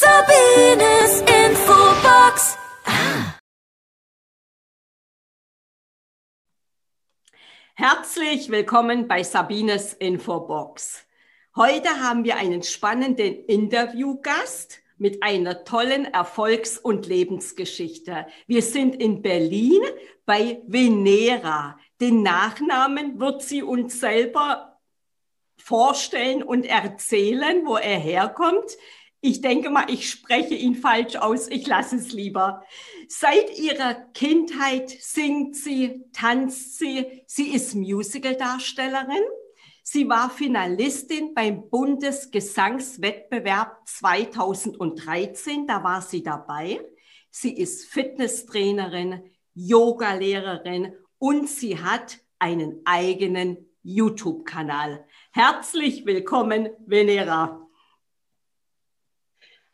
Sabines Infobox. Ah. Herzlich willkommen bei Sabines Infobox. Heute haben wir einen spannenden Interviewgast mit einer tollen Erfolgs- und Lebensgeschichte. Wir sind in Berlin bei Venera. Den Nachnamen wird sie uns selber vorstellen und erzählen, wo er herkommt. Ich denke mal, ich spreche ihn falsch aus. Ich lasse es lieber. Seit ihrer Kindheit singt sie, tanzt sie. Sie ist Musicaldarstellerin. Sie war Finalistin beim Bundesgesangswettbewerb 2013. Da war sie dabei. Sie ist Fitnesstrainerin, Yogalehrerin und sie hat einen eigenen YouTube-Kanal. Herzlich willkommen, Venera.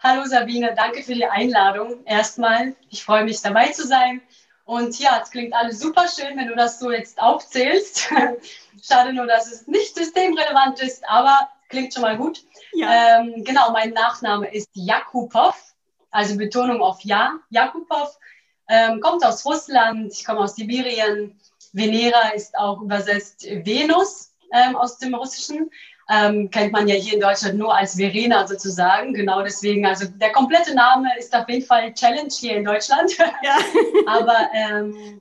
Hallo Sabine, danke für die Einladung. Erstmal, ich freue mich dabei zu sein. Und ja, es klingt alles super schön, wenn du das so jetzt aufzählst. Schade nur, dass es nicht systemrelevant ist, aber klingt schon mal gut. Ja. Ähm, genau, mein Nachname ist Jakubov, also Betonung auf Ja. Jakubov ähm, kommt aus Russland, ich komme aus Sibirien. Venera ist auch übersetzt Venus ähm, aus dem Russischen ähm, kennt man ja hier in Deutschland nur als Verena sozusagen. Genau deswegen, also der komplette Name ist auf jeden Fall Challenge hier in Deutschland. Ja. Aber ähm,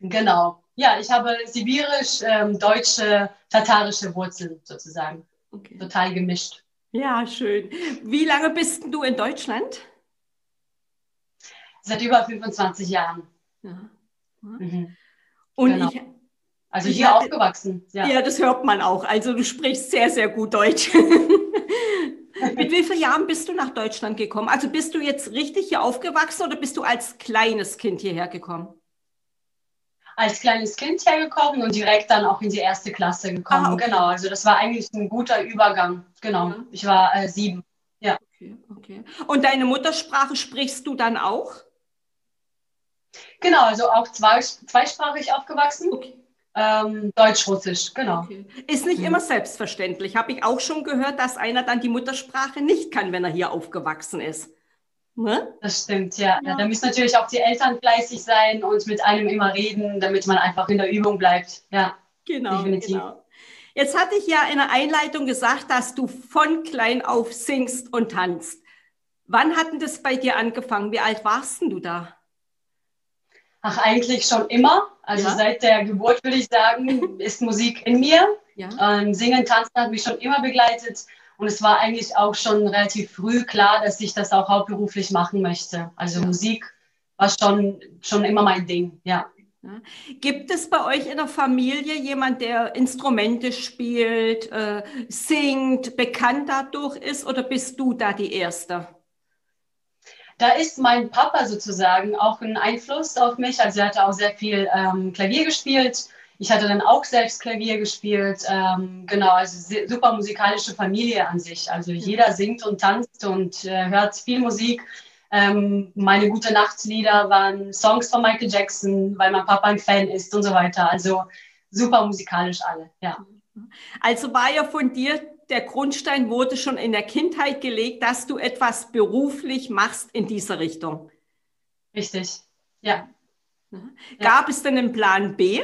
genau, ja, ich habe sibirisch, ähm, deutsche, tatarische Wurzeln sozusagen. Okay. Total gemischt. Ja, schön. Wie lange bist du in Deutschland? Seit über 25 Jahren. Ja. Mhm. Und genau. ich also hier ja, aufgewachsen. Ja. ja, das hört man auch. Also du sprichst sehr, sehr gut Deutsch. Mit wie vielen Jahren bist du nach Deutschland gekommen? Also bist du jetzt richtig hier aufgewachsen oder bist du als kleines Kind hierher gekommen? Als kleines Kind hergekommen und direkt dann auch in die erste Klasse gekommen. Ah, okay. Genau, also das war eigentlich ein guter Übergang. Genau, ja. ich war äh, sieben. Ja. Okay, okay. Und deine Muttersprache sprichst du dann auch? Genau, also auch zwei, zweisprachig aufgewachsen. Okay. Ähm, Deutsch-Russisch, genau. Okay. Ist nicht mhm. immer selbstverständlich. Habe ich auch schon gehört, dass einer dann die Muttersprache nicht kann, wenn er hier aufgewachsen ist. Ne? Das stimmt, ja. ja. Da müssen natürlich auch die Eltern fleißig sein und mit einem immer reden, damit man einfach in der Übung bleibt. Ja, genau. Definitiv. Genau. Jetzt hatte ich ja in der Einleitung gesagt, dass du von klein auf singst und tanzt. Wann hat denn das bei dir angefangen? Wie alt warst denn du da? Ach, eigentlich schon immer. Also ja. seit der Geburt würde ich sagen, ist Musik in mir. Ja. Ähm, Singen, Tanzen hat mich schon immer begleitet. Und es war eigentlich auch schon relativ früh klar, dass ich das auch hauptberuflich machen möchte. Also ja. Musik war schon, schon immer mein Ding, ja. Gibt es bei euch in der Familie jemand, der Instrumente spielt, äh, singt, bekannt dadurch ist oder bist du da die Erste? Da ist mein Papa sozusagen auch ein Einfluss auf mich. Also er hatte auch sehr viel ähm, Klavier gespielt. Ich hatte dann auch selbst Klavier gespielt. Ähm, genau, also super musikalische Familie an sich. Also jeder singt und tanzt und äh, hört viel Musik. Ähm, meine gute Nachtslieder waren Songs von Michael Jackson, weil mein Papa ein Fan ist und so weiter. Also super musikalisch alle, ja. Also war ja von dir der Grundstein wurde schon in der Kindheit gelegt, dass du etwas beruflich machst in dieser Richtung. Richtig, ja. Gab ja. es denn einen Plan B?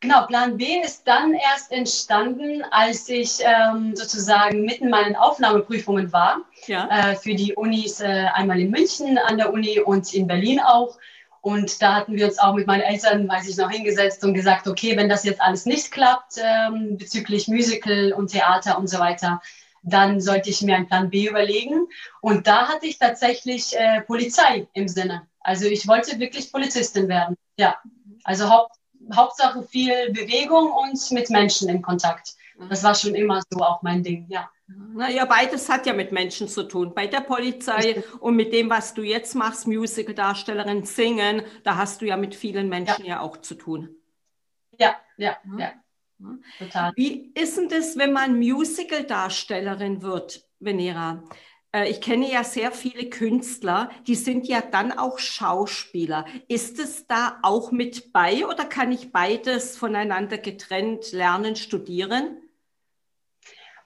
Genau, Plan B ist dann erst entstanden, als ich ähm, sozusagen mitten meinen Aufnahmeprüfungen war. Ja. Äh, für die Unis äh, einmal in München an der Uni und in Berlin auch. Und da hatten wir uns auch mit meinen Eltern, weiß ich noch, hingesetzt und gesagt, okay, wenn das jetzt alles nicht klappt ähm, bezüglich Musical und Theater und so weiter, dann sollte ich mir einen Plan B überlegen. Und da hatte ich tatsächlich äh, Polizei im Sinne. Also ich wollte wirklich Polizistin werden. Ja, also Haupt, Hauptsache viel Bewegung und mit Menschen in Kontakt. Das war schon immer so auch mein Ding, ja. Naja, beides hat ja mit Menschen zu tun. Bei der Polizei und mit dem, was du jetzt machst, Musical-Darstellerin, Singen, da hast du ja mit vielen Menschen ja, ja auch zu tun. Ja, ja, ja, ja. Total. Wie ist denn das, wenn man Musical-Darstellerin wird, Venera? Äh, ich kenne ja sehr viele Künstler, die sind ja dann auch Schauspieler. Ist es da auch mit bei oder kann ich beides voneinander getrennt lernen, studieren?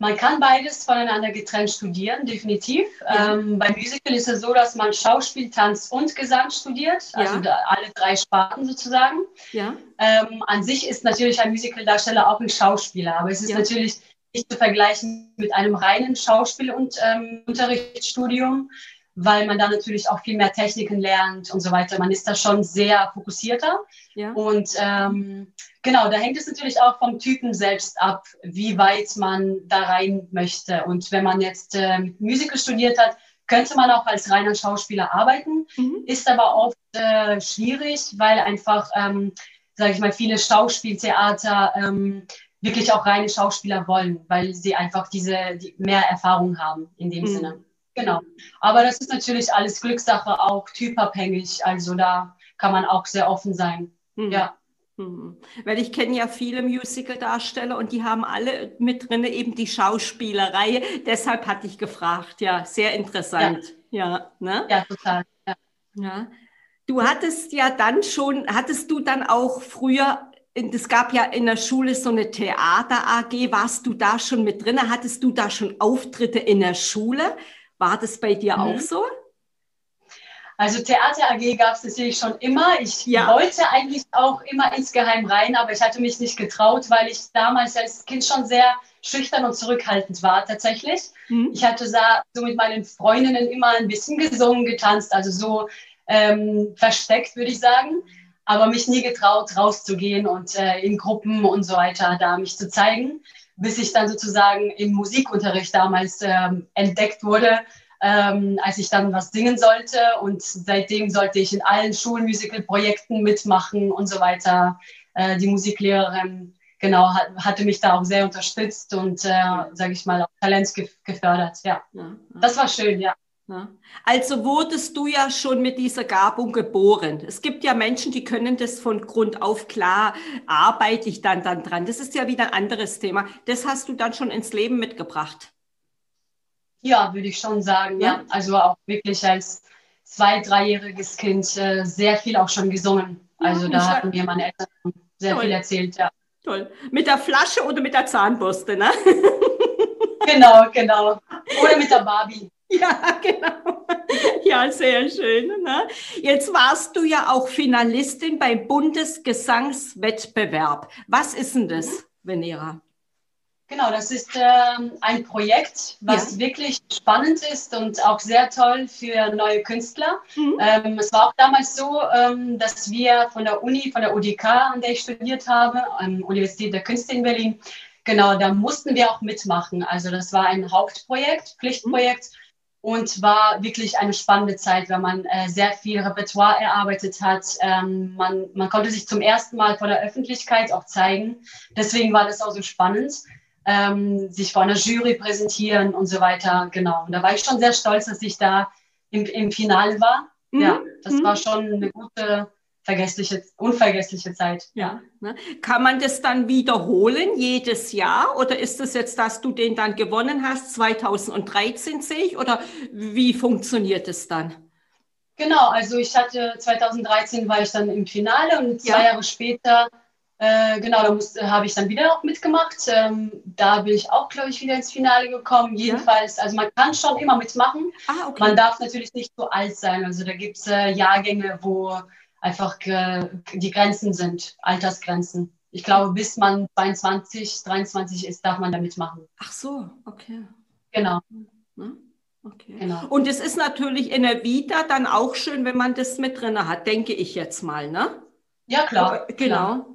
Man kann beides voneinander getrennt studieren, definitiv. Ja. Ähm, beim Musical ist es so, dass man Schauspiel, Tanz und Gesang studiert, also ja. alle drei Sparten sozusagen. Ja. Ähm, an sich ist natürlich ein Musicaldarsteller auch ein Schauspieler, aber es ist natürlich nicht zu vergleichen mit einem reinen Schauspiel- und ähm, Unterrichtsstudium, weil man da natürlich auch viel mehr Techniken lernt und so weiter. Man ist da schon sehr fokussierter. Ja. Und ähm, genau, da hängt es natürlich auch vom Typen selbst ab, wie weit man da rein möchte. Und wenn man jetzt äh, Musical studiert hat, könnte man auch als reiner Schauspieler arbeiten, mhm. ist aber oft äh, schwierig, weil einfach, ähm, sage ich mal, viele Schauspieltheater ähm, wirklich auch reine Schauspieler wollen, weil sie einfach diese die mehr Erfahrung haben in dem mhm. Sinne. Genau. Aber das ist natürlich alles Glückssache, auch typabhängig. Also da kann man auch sehr offen sein. Mhm. Ja. Mhm. Weil ich kenne ja viele Musical-Darsteller und die haben alle mit drin eben die Schauspielerei. Deshalb hatte ich gefragt. Ja, sehr interessant. Ja, ja, ne? ja total. Ja. ja. Du hattest ja dann schon, hattest du dann auch früher es gab ja in der Schule so eine Theater AG. Warst du da schon mit drin? Hattest du da schon Auftritte in der Schule? War das bei dir mhm. auch so? Also Theater AG gab es natürlich schon immer. Ich ja. wollte eigentlich auch immer insgeheim rein, aber ich hatte mich nicht getraut, weil ich damals als Kind schon sehr schüchtern und zurückhaltend war tatsächlich. Mhm. Ich hatte so mit meinen Freundinnen immer ein bisschen gesungen, getanzt, also so ähm, versteckt, würde ich sagen, aber mich nie getraut, rauszugehen und äh, in Gruppen und so weiter da mich zu zeigen bis ich dann sozusagen im Musikunterricht damals ähm, entdeckt wurde, ähm, als ich dann was singen sollte. Und seitdem sollte ich in allen Schulmusical-Projekten mitmachen und so weiter. Äh, die Musiklehrerin genau hat, hatte mich da auch sehr unterstützt und, äh, sage ich mal, auch Talent gefördert. Ja. ja, das war schön, ja. Also wurdest du ja schon mit dieser Gabung geboren. Es gibt ja Menschen, die können das von Grund auf klar, arbeite ich dann, dann dran. Das ist ja wieder ein anderes Thema. Das hast du dann schon ins Leben mitgebracht. Ja, würde ich schon sagen. Ja. ja. Also auch wirklich als zwei-, dreijähriges Kind äh, sehr viel auch schon gesungen. Also ja, da hatten mir meine Eltern sehr Toll. viel erzählt, ja. Toll. Mit der Flasche oder mit der Zahnbürste, ne? genau, genau. Oder mit der Barbie. Ja, genau. Ja, sehr schön. Ne? Jetzt warst du ja auch Finalistin beim Bundesgesangswettbewerb. Was ist denn das, Venera? Genau, das ist ähm, ein Projekt, was ja. wirklich spannend ist und auch sehr toll für neue Künstler. Mhm. Ähm, es war auch damals so, ähm, dass wir von der Uni, von der UDK, an der ich studiert habe, an Universität der Künste in Berlin, genau, da mussten wir auch mitmachen. Also das war ein Hauptprojekt, Pflichtprojekt. Mhm und war wirklich eine spannende Zeit, weil man äh, sehr viel Repertoire erarbeitet hat. Ähm, man, man konnte sich zum ersten Mal vor der Öffentlichkeit auch zeigen. Deswegen war das auch so spannend, ähm, sich vor einer Jury präsentieren und so weiter. Genau. Und da war ich schon sehr stolz, dass ich da im, im Finale war. Mhm. Ja, das mhm. war schon eine gute vergessliche, unvergessliche Zeit. Ja. Ne? Kann man das dann wiederholen jedes Jahr oder ist es das jetzt, dass du den dann gewonnen hast, 2013 sehe ich, oder wie funktioniert es dann? Genau, also ich hatte 2013 war ich dann im Finale und zwei ja. Jahre später, äh, genau, da habe ich dann wieder auch mitgemacht. Ähm, da bin ich auch, glaube ich, wieder ins Finale gekommen. Jedenfalls, ja. also man kann schon immer mitmachen. Ah, okay. Man darf natürlich nicht so alt sein. Also da gibt es äh, Jahrgänge, wo einfach die Grenzen sind, Altersgrenzen. Ich glaube, bis man 22, 23 ist, darf man da mitmachen. Ach so, okay. Genau. Okay. Genau. Und es ist natürlich in der Vita dann auch schön, wenn man das mit drin hat, denke ich jetzt mal, ne? Ja, klar. Genau. Klar.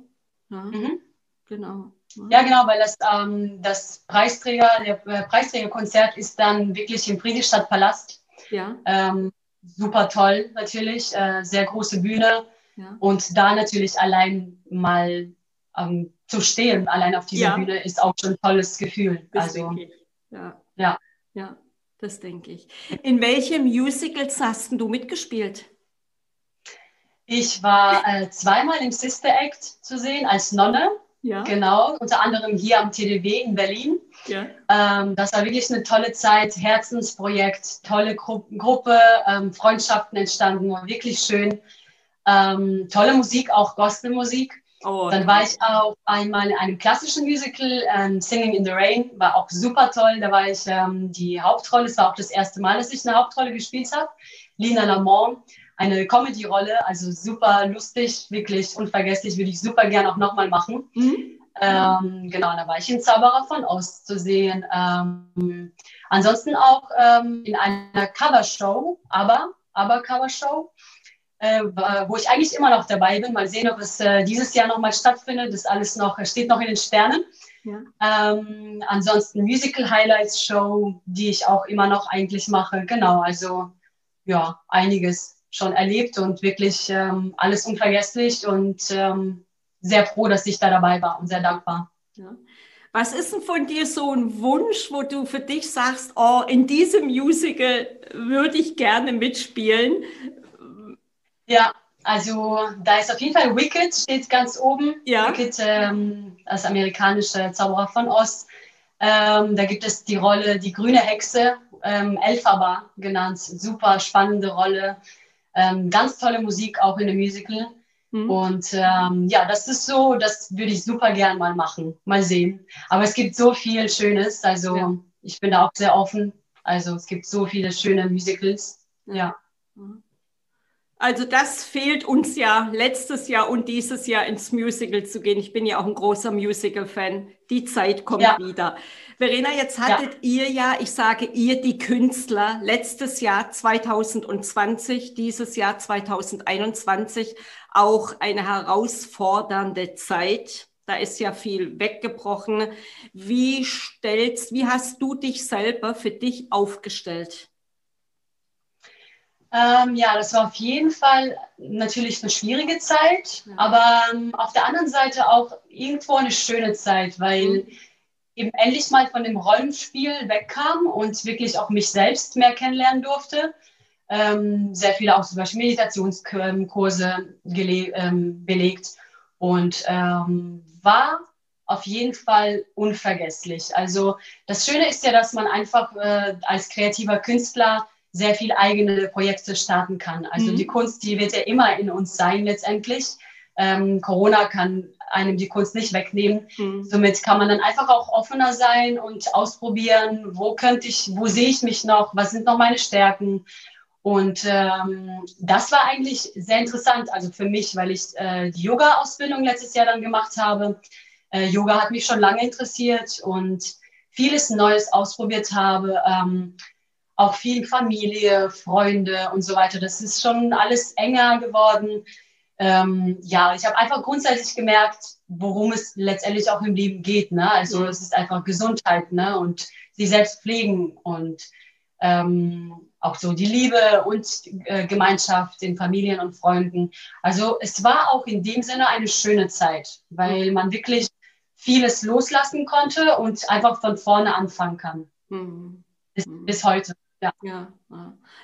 Ja. Mhm. Genau. Ja, genau, weil das, ähm, das Preisträger, der äh, Preisträgerkonzert ist dann wirklich im Friedrichstadtpalast. Ja. Ähm, super toll natürlich, äh, sehr große Bühne. Ja. Und da natürlich allein mal ähm, zu stehen, allein auf dieser ja. Bühne, ist auch schon ein tolles Gefühl. Das also, denke ich. Ja. ja. Ja, das denke ich. In welchen Musicals hast du mitgespielt? Ich war äh, zweimal im Sister Act zu sehen als Nonne. Ja. Genau, unter anderem hier am TDW in Berlin. Ja. Ähm, das war wirklich eine tolle Zeit, Herzensprojekt, tolle Gru Gruppe, ähm, Freundschaften entstanden, war wirklich schön. Ähm, tolle Musik, auch Gospelmusik. Oh, dann war ich auch einmal in einem klassischen Musical, ähm, Singing in the Rain, war auch super toll. Da war ich ähm, die Hauptrolle. Es war auch das erste Mal, dass ich eine Hauptrolle gespielt habe. Lina Lamont, eine Comedy-Rolle, also super lustig, wirklich unvergesslich, würde ich super gern auch nochmal machen. Mhm. Ähm, genau, da war ich in Zauberer von Ost zu sehen. Ähm, ansonsten auch ähm, in einer Covershow, aber, aber Covershow, äh, wo ich eigentlich immer noch dabei bin. Mal sehen, ob es äh, dieses Jahr nochmal stattfindet. Das alles noch, steht noch in den Sternen. Ja. Ähm, ansonsten Musical Highlights Show, die ich auch immer noch eigentlich mache. Genau, also ja, einiges schon erlebt und wirklich ähm, alles unvergesslich und ähm, sehr froh, dass ich da dabei war und sehr dankbar. Ja. Was ist denn von dir so ein Wunsch, wo du für dich sagst, oh, in diesem Musical würde ich gerne mitspielen? Ja, also da ist auf jeden Fall Wicked, steht ganz oben. Ja. Wicked, ähm, das amerikanische Zauberer von Ost. Ähm, da gibt es die Rolle Die grüne Hexe, ähm, Elphaba genannt. Super spannende Rolle. Ähm, ganz tolle Musik auch in dem Musical. Mhm. Und ähm, ja, das ist so, das würde ich super gern mal machen. Mal sehen. Aber es gibt so viel Schönes. Also ja. ich bin da auch sehr offen. Also es gibt so viele schöne Musicals. Ja. Mhm. Also das fehlt uns ja letztes Jahr und dieses Jahr ins Musical zu gehen. Ich bin ja auch ein großer Musical-Fan. Die Zeit kommt ja. wieder. Verena, jetzt hattet ja. ihr ja, ich sage ihr, die Künstler, letztes Jahr 2020, dieses Jahr 2021 auch eine herausfordernde Zeit. Da ist ja viel weggebrochen. Wie stellst, wie hast du dich selber für dich aufgestellt? Ähm, ja, das war auf jeden Fall natürlich eine schwierige Zeit, ja. aber ähm, auf der anderen Seite auch irgendwo eine schöne Zeit, weil mhm. eben endlich mal von dem Rollenspiel wegkam und wirklich auch mich selbst mehr kennenlernen durfte. Ähm, sehr viele auch zum Beispiel Meditationskurse ähm, belegt und ähm, war auf jeden Fall unvergesslich. Also das Schöne ist ja, dass man einfach äh, als kreativer Künstler sehr viel eigene Projekte starten kann. Also mhm. die Kunst, die wird ja immer in uns sein letztendlich. Ähm, Corona kann einem die Kunst nicht wegnehmen. Mhm. Somit kann man dann einfach auch offener sein und ausprobieren, wo könnte ich, wo sehe ich mich noch, was sind noch meine Stärken. Und ähm, das war eigentlich sehr interessant, also für mich, weil ich äh, die Yoga-Ausbildung letztes Jahr dann gemacht habe. Äh, Yoga hat mich schon lange interessiert und vieles Neues ausprobiert habe. Ähm, auch viel Familie, Freunde und so weiter. Das ist schon alles enger geworden. Ähm, ja, ich habe einfach grundsätzlich gemerkt, worum es letztendlich auch im Leben geht. Ne? Also mhm. es ist einfach Gesundheit ne? und sie selbst pflegen und ähm, auch so die Liebe und äh, Gemeinschaft in Familien und Freunden. Also es war auch in dem Sinne eine schöne Zeit, weil man wirklich vieles loslassen konnte und einfach von vorne anfangen kann. Mhm. Bis, bis heute. Ja. ja.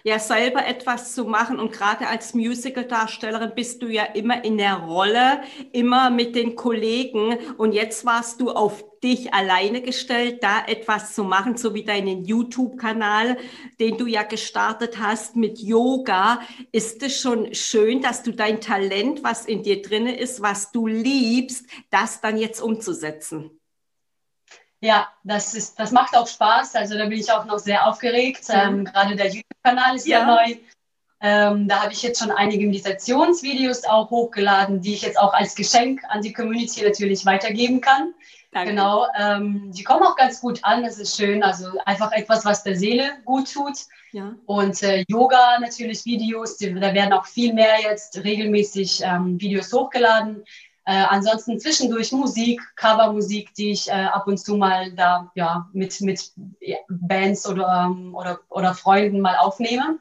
Ja, selber etwas zu machen und gerade als Musical-Darstellerin bist du ja immer in der Rolle, immer mit den Kollegen und jetzt warst du auf dich alleine gestellt, da etwas zu machen, so wie deinen YouTube-Kanal, den du ja gestartet hast mit Yoga. Ist es schon schön, dass du dein Talent, was in dir drin ist, was du liebst, das dann jetzt umzusetzen? Ja, das, ist, das macht auch Spaß. Also da bin ich auch noch sehr aufgeregt. Mhm. Ähm, gerade der YouTube-Kanal ist ja, ja neu. Ähm, da habe ich jetzt schon einige Meditationsvideos auch hochgeladen, die ich jetzt auch als Geschenk an die Community natürlich weitergeben kann. Danke. Genau, ähm, die kommen auch ganz gut an, das ist schön. Also einfach etwas, was der Seele gut tut. Ja. Und äh, Yoga natürlich Videos, da werden auch viel mehr jetzt regelmäßig ähm, Videos hochgeladen. Äh, ansonsten zwischendurch Musik, Covermusik, die ich äh, ab und zu mal da ja, mit, mit Bands oder, ähm, oder, oder Freunden mal aufnehme.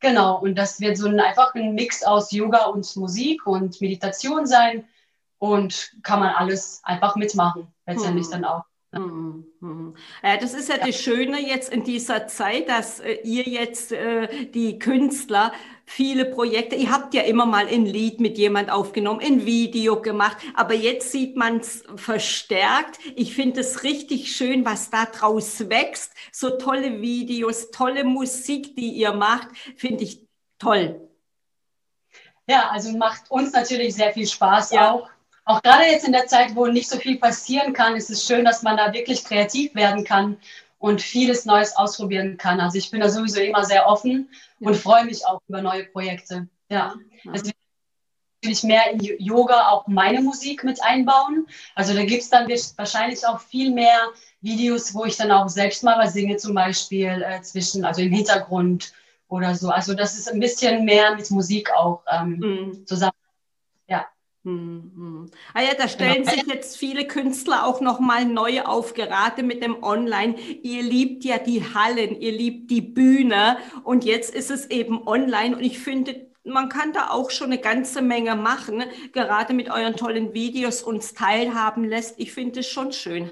Genau, und das wird so ein, einfach ein Mix aus Yoga und Musik und Meditation sein und kann man alles einfach mitmachen, letztendlich hm. dann auch. Mhm, mhm. Ja, das ist ja, ja, das Schöne jetzt in dieser Zeit, dass äh, ihr jetzt äh, die Künstler viele Projekte, ihr habt ja immer mal ein Lied mit jemand aufgenommen, ein Video gemacht, aber jetzt sieht man es verstärkt. Ich finde es richtig schön, was da draus wächst. So tolle Videos, tolle Musik, die ihr macht, finde ich toll. Ja, also macht uns natürlich sehr viel Spaß ja. auch auch gerade jetzt in der Zeit, wo nicht so viel passieren kann, ist es schön, dass man da wirklich kreativ werden kann und vieles Neues ausprobieren kann. Also ich bin da sowieso immer sehr offen und freue mich auch über neue Projekte. Ja. ja. Deswegen will ich mehr in Yoga auch meine Musik mit einbauen. Also da gibt es dann wahrscheinlich auch viel mehr Videos, wo ich dann auch selbst mal was singe, zum Beispiel äh, zwischen, also im Hintergrund oder so. Also das ist ein bisschen mehr mit Musik auch ähm, mhm. zusammen. Ja. Mhm. Ah ja, da stellen genau. sich jetzt viele Künstler auch nochmal neu auf, gerade mit dem Online. Ihr liebt ja die Hallen, ihr liebt die Bühne und jetzt ist es eben online und ich finde, man kann da auch schon eine ganze Menge machen, gerade mit euren tollen Videos uns teilhaben lässt. Ich finde es schon schön.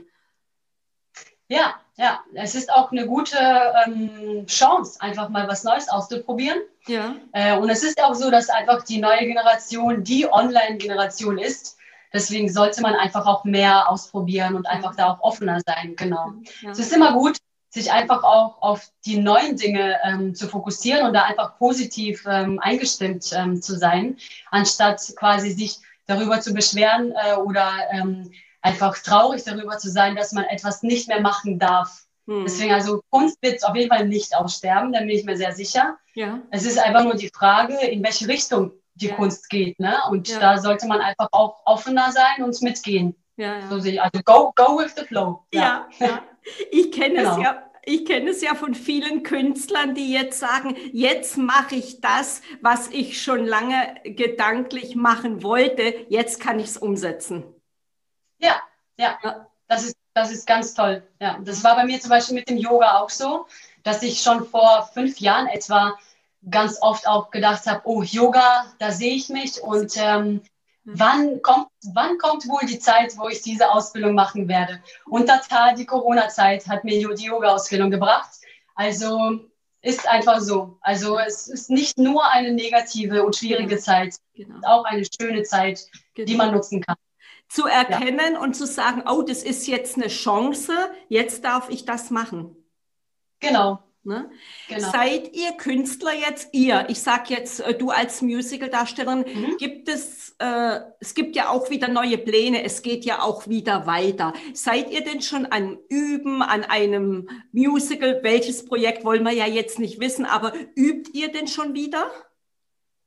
Ja, ja, es ist auch eine gute ähm, Chance, einfach mal was Neues auszuprobieren. Ja. Äh, und es ist auch so, dass einfach die neue Generation die Online-Generation ist. Deswegen sollte man einfach auch mehr ausprobieren und einfach da auch offener sein. Genau. Ja. Es ist immer gut, sich einfach auch auf die neuen Dinge ähm, zu fokussieren und da einfach positiv ähm, eingestimmt ähm, zu sein, anstatt quasi sich darüber zu beschweren äh, oder ähm, einfach traurig darüber zu sein, dass man etwas nicht mehr machen darf. Hm. Deswegen, also Kunst wird auf jeden Fall nicht aussterben, da bin ich mir sehr sicher. Ja. Es ist einfach nur die Frage, in welche Richtung die ja. Kunst geht. Ne? Und ja. da sollte man einfach auch offener sein und mitgehen. Ja. So sehe ich. Also go, go with the flow. Ja, ja. Ich kenne genau. es ja. Ich kenne es ja von vielen Künstlern, die jetzt sagen, jetzt mache ich das, was ich schon lange gedanklich machen wollte, jetzt kann ich es umsetzen. Ja, ja, das ist, das ist ganz toll. Ja, das war bei mir zum Beispiel mit dem Yoga auch so, dass ich schon vor fünf Jahren etwa ganz oft auch gedacht habe, oh, Yoga, da sehe ich mich und ähm, wann kommt, wann kommt wohl die Zeit, wo ich diese Ausbildung machen werde? Und total die Corona-Zeit hat mir die Yoga-Ausbildung gebracht. Also ist einfach so. Also es ist nicht nur eine negative und schwierige genau. Zeit, genau. auch eine schöne Zeit, genau. die man nutzen kann. Zu erkennen ja. und zu sagen, oh, das ist jetzt eine Chance, jetzt darf ich das machen. Genau, Ne? Genau. Seid ihr Künstler jetzt, ihr, ich sage jetzt, äh, du als Musical-Darstellerin, mhm. gibt es, äh, es gibt ja auch wieder neue Pläne, es geht ja auch wieder weiter. Seid ihr denn schon an Üben, an einem Musical? Welches Projekt wollen wir ja jetzt nicht wissen, aber übt ihr denn schon wieder?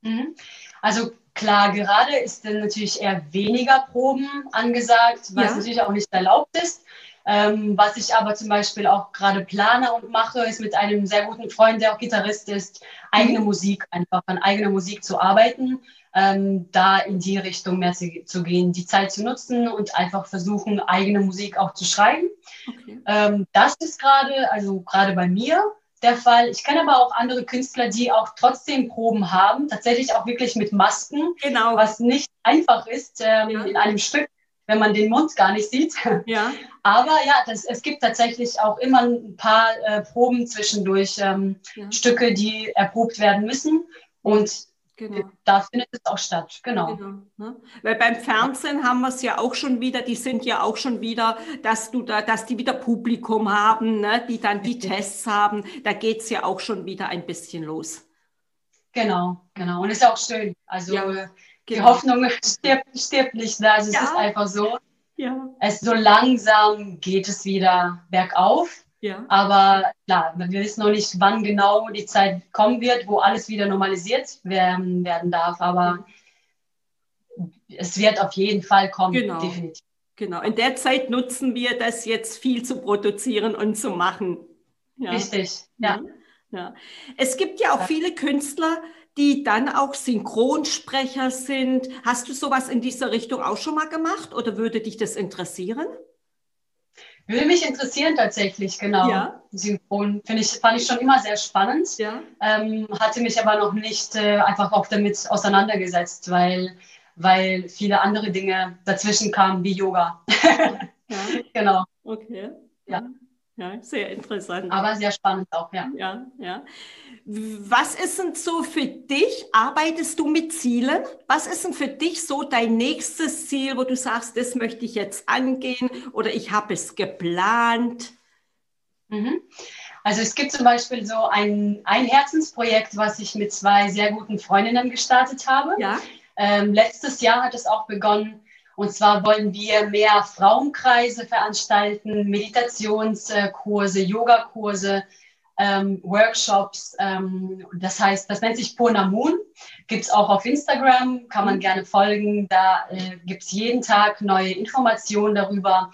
Mhm. Also klar, gerade ist dann natürlich eher weniger Proben angesagt, was ja. natürlich auch nicht erlaubt ist. Ähm, was ich aber zum Beispiel auch gerade plane und mache, ist mit einem sehr guten Freund, der auch Gitarrist ist, eigene mhm. Musik, einfach an eigener Musik zu arbeiten, ähm, da in die Richtung mehr zu, zu, gehen, die Zeit zu nutzen und einfach versuchen, eigene Musik auch zu schreiben. Okay. Ähm, das ist gerade, also gerade bei mir der Fall. Ich kenne aber auch andere Künstler, die auch trotzdem Proben haben, tatsächlich auch wirklich mit Masken, genau. was nicht einfach ist ähm, ja. in einem Stück wenn man den Mund gar nicht sieht. Ja. Aber ja, das, es gibt tatsächlich auch immer ein paar äh, Proben zwischendurch, ähm, ja. Stücke, die erprobt werden müssen. Und Genau. Da findet es auch statt, genau. genau ne? Weil beim Fernsehen haben wir es ja auch schon wieder, die sind ja auch schon wieder, dass du da, dass die wieder Publikum haben, ne? die dann die Tests haben. Da geht es ja auch schon wieder ein bisschen los. Genau, genau. Und ist auch schön. Also ja. Die genau. Hoffnung stirbt, stirbt nicht. Ne? Also es ja. ist einfach so. Ja. Es so langsam geht es wieder bergauf. Ja. Aber klar, wir wissen noch nicht, wann genau die Zeit kommen wird, wo alles wieder normalisiert werden, werden darf. Aber es wird auf jeden Fall kommen, genau. definitiv. Genau. In der Zeit nutzen wir das jetzt viel zu produzieren und zu machen. Ja. Richtig, ja. ja. Es gibt ja auch viele Künstler, die dann auch Synchronsprecher sind. Hast du sowas in dieser Richtung auch schon mal gemacht oder würde dich das interessieren? Würde mich interessieren tatsächlich, genau. Ja. Synchron ich, fand ich schon immer sehr spannend. Ja. Ähm, hatte mich aber noch nicht äh, einfach auch damit auseinandergesetzt, weil, weil viele andere Dinge dazwischen kamen, wie Yoga. Ja. genau. Okay. Ja. Ja, sehr interessant. Aber sehr spannend auch, ja. Ja, ja. Was ist denn so für dich? Arbeitest du mit Zielen? Was ist denn für dich so dein nächstes Ziel, wo du sagst, das möchte ich jetzt angehen oder ich habe es geplant? Mhm. Also es gibt zum Beispiel so ein, ein Herzensprojekt, was ich mit zwei sehr guten Freundinnen gestartet habe. Ja. Ähm, letztes Jahr hat es auch begonnen Und zwar wollen wir mehr Frauenkreise veranstalten, Meditationskurse, Yogakurse, ähm, Workshops. Ähm, das heißt, das nennt sich Purna Moon. Gibt es auch auf Instagram, kann man gerne folgen. Da äh, gibt es jeden Tag neue Informationen darüber.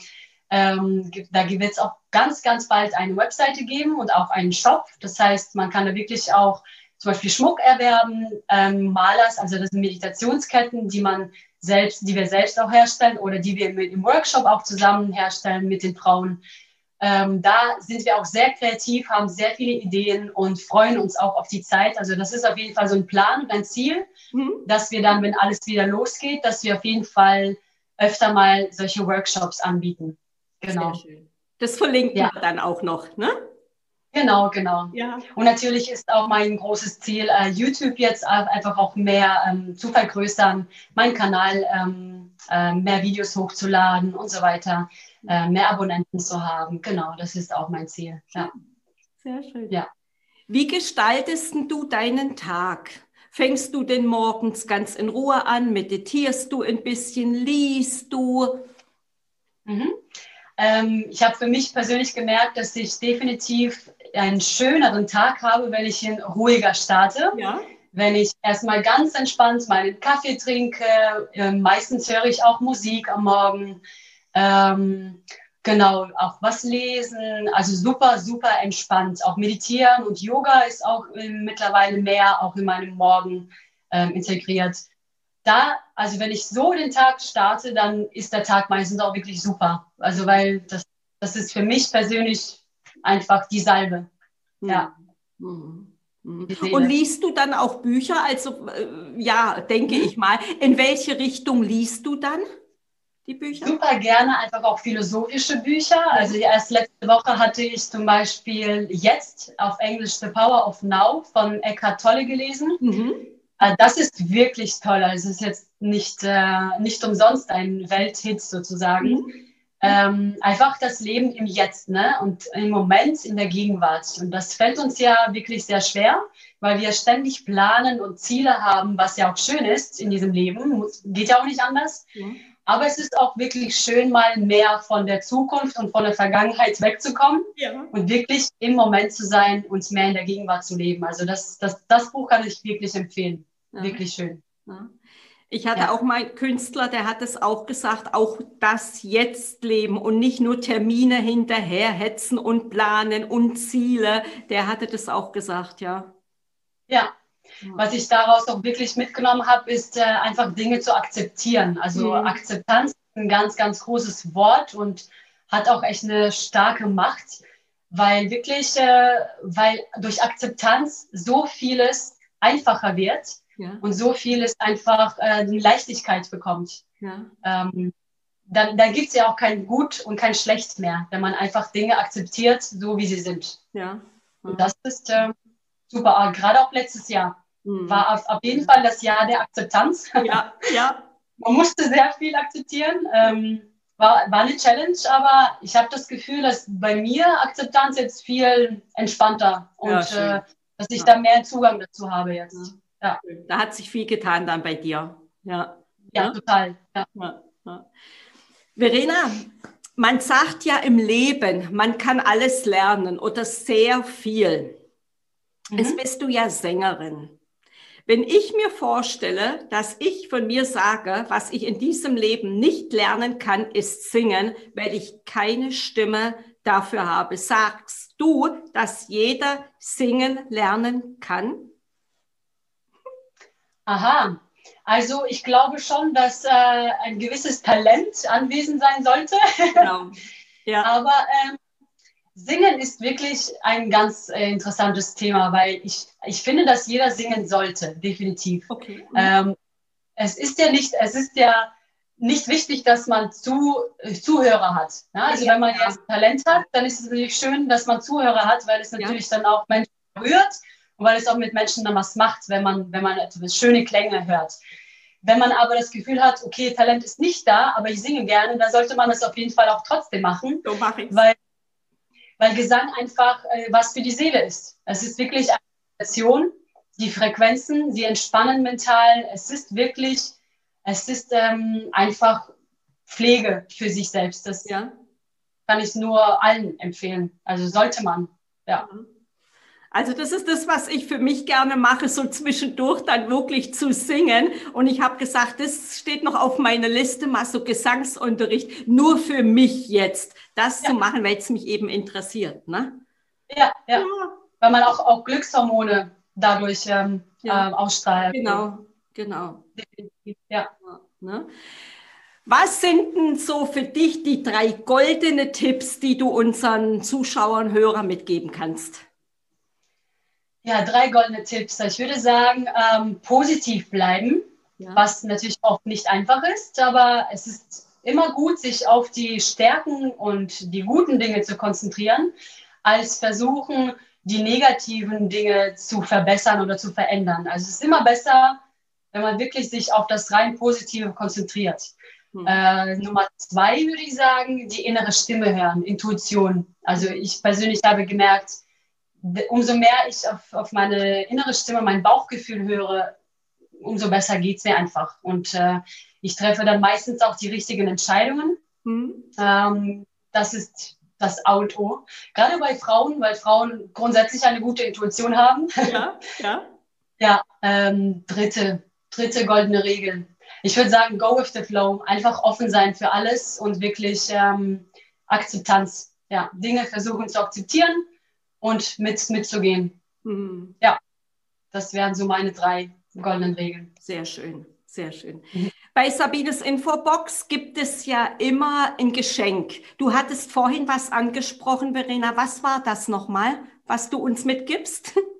Ähm, da wird es auch ganz, ganz bald eine Webseite geben und auch einen Shop. Das heißt, man kann da wirklich auch zum Beispiel Schmuck erwerben, ähm, Malers, also das sind Meditationsketten, die man selbst, die wir selbst auch herstellen oder die wir im Workshop auch zusammen herstellen mit den Frauen. Ähm, da sind wir auch sehr kreativ, haben sehr viele Ideen und freuen uns auch auf die Zeit. Also das ist auf jeden Fall so ein Plan und ein Ziel, mhm. dass wir dann, wenn alles wieder losgeht, dass wir auf jeden Fall öfter mal solche Workshops anbieten. Genau. Das verlinken ja. wir dann auch noch, ne? Genau, genau. Ja. Und natürlich ist auch mein großes Ziel, uh, YouTube jetzt einfach auch mehr ähm, zu vergrößern, meinen Kanal ähm, äh, mehr Videos hochzuladen und so weiter, äh, mehr Abonnenten zu haben. Genau, das ist auch mein Ziel. Ja. Sehr schön. Ja. Wie gestaltest du deinen Tag? Fängst du den morgens ganz in Ruhe an? Meditierst du ein bisschen? Liest du? Mhm. Ähm, ich habe für mich persönlich gemerkt, dass ich definitiv einen schöneren Tag habe, wenn ich ihn ruhiger starte. Ja. Wenn ich erstmal ganz entspannt meinen Kaffee trinke, äh, meistens höre ich auch Musik am Morgen. Ähm, genau, auch was lesen, also super, super entspannt. Auch meditieren und Yoga ist auch äh, mittlerweile mehr auch in meinem Morgen ähm, integriert da, also wenn ich so den Tag starte, dann ist der Tag meistens auch wirklich super. Also weil das, das ist für mich persönlich einfach die Salbe. Ja. Mhm. Und liest du dann auch Bücher? Also äh, ja, denke mhm. ich mal. In welche Richtung liest du dann die Bücher? Super gerne, einfach auch philosophische Bücher. Also erst letzte Woche hatte ich zum Beispiel jetzt auf Englisch The Power of Now von Eckhart Tolle gelesen. Mhm. Ah, das ist wirklich toll. Also es ist jetzt nicht, äh, nicht umsonst ein Welthit sozusagen. Mhm. Ähm, einfach das Leben im Jetzt ne? und im Moment in der Gegenwart. Und das fällt uns ja wirklich sehr schwer, weil wir ständig planen und Ziele haben, was ja auch schön ist in diesem Leben. Geht ja auch nicht anders. Mhm. Aber es ist auch wirklich schön, mal mehr von der Zukunft und von der Vergangenheit wegzukommen ja. und wirklich im Moment zu sein und mehr in der Gegenwart zu leben. Also das, das, das Buch kann ich wirklich empfehlen. Ja. Wirklich schön. Ja. Ich hatte ja. auch mal Künstler, der hat es auch gesagt, auch das Jetzt leben und nicht nur Termine hinterherhetzen und planen und Ziele. Der hatte das auch gesagt, ja. Ja, was ich daraus auch wirklich mitgenommen habe, ist äh, einfach Dinge zu akzeptieren. Also mhm. Akzeptanz ist ein ganz, ganz großes Wort und hat auch echt eine starke Macht, weil wirklich, äh, weil durch Akzeptanz so vieles einfacher wird ja. und so vieles einfach äh, die Leichtigkeit bekommt. Ja. Ähm, dann, dann gibt es ja auch kein Gut und kein Schlecht mehr, wenn man einfach Dinge akzeptiert, so wie sie sind. Ja. Und das ist äh, super. Aber gerade auch letztes Jahr mhm. war auf, auf, jeden Fall das Jahr der Akzeptanz. Ja, ja. man musste sehr viel akzeptieren. Ähm, war, war eine Challenge, aber ich habe das Gefühl, dass bei mir Akzeptanz jetzt viel entspannter und ja, äh, dass ich ja. da mehr Zugang dazu habe jetzt. Ja. Da hat sich viel getan dann bei dir. Ja, ja, ja? total. Ja. Verena, man sagt ja im Leben, man kann alles lernen oder sehr viel. Mhm. Jetzt bist du ja Sängerin. Wenn ich mir vorstelle, dass ich von mir sage, was ich in diesem Leben nicht lernen kann, ist singen, weil ich keine Stimme dafür habe. Sagst du, dass jeder singen lernen kann? Aha, also ich glaube schon, dass äh, ein gewisses Talent anwesend sein sollte. Genau. Ja. Aber ähm, Singen ist wirklich ein ganz äh, interessantes Thema, weil ich, ich finde, dass jeder singen sollte, definitiv. Okay. Mhm. Ähm, es ist ja nicht, es ist ja nicht wichtig, dass man zu, äh, Zuhörer hat. Ne? Also ja, wenn man ja. jetzt Talent hat, dann ist es natürlich schön, dass man Zuhörer hat, weil es natürlich ja. dann auch Menschen berührt und weil es auch mit Menschen dann was macht, wenn man, wenn man etwas schöne Klänge hört. Wenn man aber das Gefühl hat, okay, Talent ist nicht da, aber ich singe gerne, dann sollte man das auf jeden Fall auch trotzdem machen. So mache ich weil, weil Gesang einfach äh, was für die Seele ist. Es ist wirklich eine Meditation, die Frequenzen, sie entspannen mental. Es ist wirklich, es ist ähm, einfach Pflege für sich selbst. Das Ja. kann ich nur allen empfehlen. Also sollte man. Ja. Also das ist das, was ich für mich gerne mache, so zwischendurch dann wirklich zu singen. Und ich habe gesagt, das steht noch auf meiner Liste, mal so Gesangsunterricht, nur für mich jetzt, das Ja. zu machen, weil es mich eben interessiert. Ne? Ja, ja. Weil man auch, auch Glückshormone dadurch ähm, Ja. ähm, ausstrahlt. Genau, genau. Ja. Ne? Was sind denn so für dich die drei goldene Tipps, die du unseren Zuschauern, Hörern mitgeben kannst? Ja, drei goldene Tipps. Ich würde sagen, ähm, positiv bleiben, Ja. was natürlich auch nicht einfach ist, aber es ist immer gut, sich auf die Stärken und die guten Dinge zu konzentrieren, als versuchen, die negativen Dinge zu verbessern oder zu verändern. Also es ist immer besser, wenn man wirklich sich auf das rein Positive konzentriert. Hm. Äh, Nummer zwei würde ich sagen, die innere Stimme hören, Intuition. Also ich persönlich habe gemerkt, umso mehr ich auf, auf meine innere Stimme, mein Bauchgefühl höre, umso besser geht es mir einfach. Und äh, ich treffe dann meistens auch die richtigen Entscheidungen. Hm? Ähm, das ist das A und O. Gerade bei Frauen, weil Frauen grundsätzlich eine gute Intuition haben. Ja, ja. Ja, ähm, dritte, dritte goldene Regel. Ich würde sagen, go with the flow. Einfach offen sein für alles und wirklich ähm, Akzeptanz. Ja, Dinge versuchen zu akzeptieren und mit, mitzugehen. Hm. Das wären so meine drei goldenen Regeln. Sehr schön, sehr schön. Mhm. Bei Sabines Infobox gibt es ja immer ein Geschenk. Du hattest vorhin was angesprochen, Verena. Was war das nochmal, was du uns mitgibst?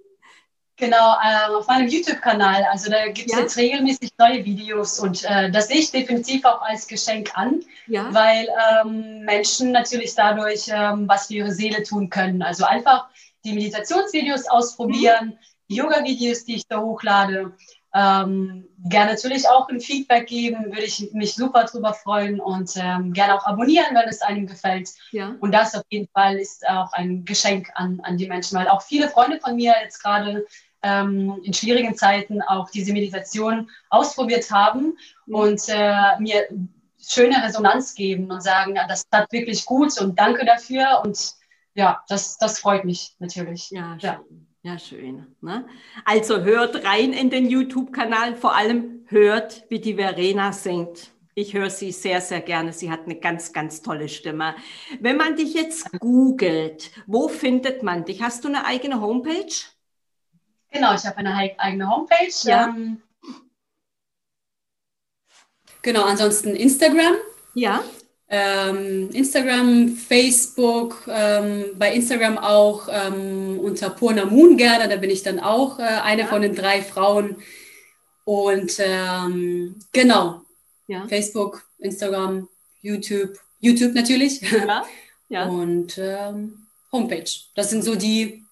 Genau, äh, auf meinem YouTube-Kanal. Also da gibt es Ja. jetzt regelmäßig neue Videos und äh, das sehe ich definitiv auch als Geschenk an. Ja, weil ähm, Menschen natürlich dadurch ähm, was für ihre Seele tun können. Also einfach die Meditationsvideos ausprobieren, die Yoga-Videos, die ich da hochlade. Ähm, gerne natürlich auch ein Feedback geben, würde ich mich super drüber freuen und ähm, gerne auch abonnieren, wenn es einem gefällt. ja. Und das auf jeden Fall ist auch ein Geschenk an, an die Menschen, weil auch viele Freunde von mir jetzt gerade ähm, in schwierigen Zeiten auch diese Meditation ausprobiert haben und äh, mir schöne Resonanz geben und sagen, das tat wirklich gut und danke dafür. Und ja, das, das freut mich natürlich. Ja, Ja. schön. Ja, schön. Ne? Also hört rein in den YouTube-Kanal, vor allem hört, wie die Verena singt. Ich höre sie sehr, sehr gerne. Sie hat eine ganz, ganz tolle Stimme. Wenn man dich jetzt googelt, wo findet man dich? Hast du eine eigene Homepage? Genau, ich habe eine eigene Homepage. Ja. Ähm, Genau, ansonsten Instagram. Ja, Ähm, Instagram, Facebook, ähm, bei Instagram auch ähm, unter Purna Moon gerne, da bin ich dann auch äh, eine Ja. von den drei Frauen. Und ähm, genau, ja, Facebook, Instagram, YouTube, YouTube natürlich ja. ja. und ähm, Homepage. Das sind so die,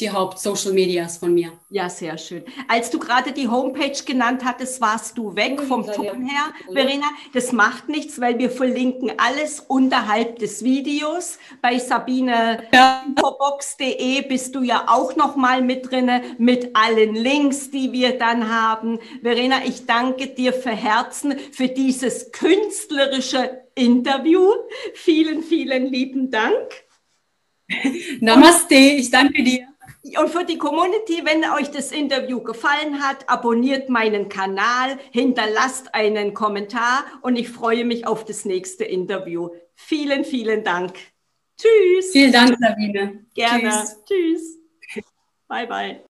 die Haupt-Social Medias von mir. Ja, sehr schön. Als du gerade die Homepage genannt hattest, warst du weg vom ja, Ton ja. her, Verena. Das macht nichts, weil wir verlinken alles unterhalb des Videos. Bei sabineinfobox.de bist du ja auch noch mal mit drinne mit allen Links, die wir dann haben. Verena, ich danke dir für Herzen für dieses künstlerische Interview. Vielen, vielen lieben Dank. Namaste, ich danke dir. Und für die Community, wenn euch das Interview gefallen hat, abonniert meinen Kanal, hinterlasst einen Kommentar und ich freue mich auf das nächste Interview. Vielen, vielen Dank. Tschüss. Vielen Dank, Sabine. Gerne. Tschüss. Tschüss. Bye, bye.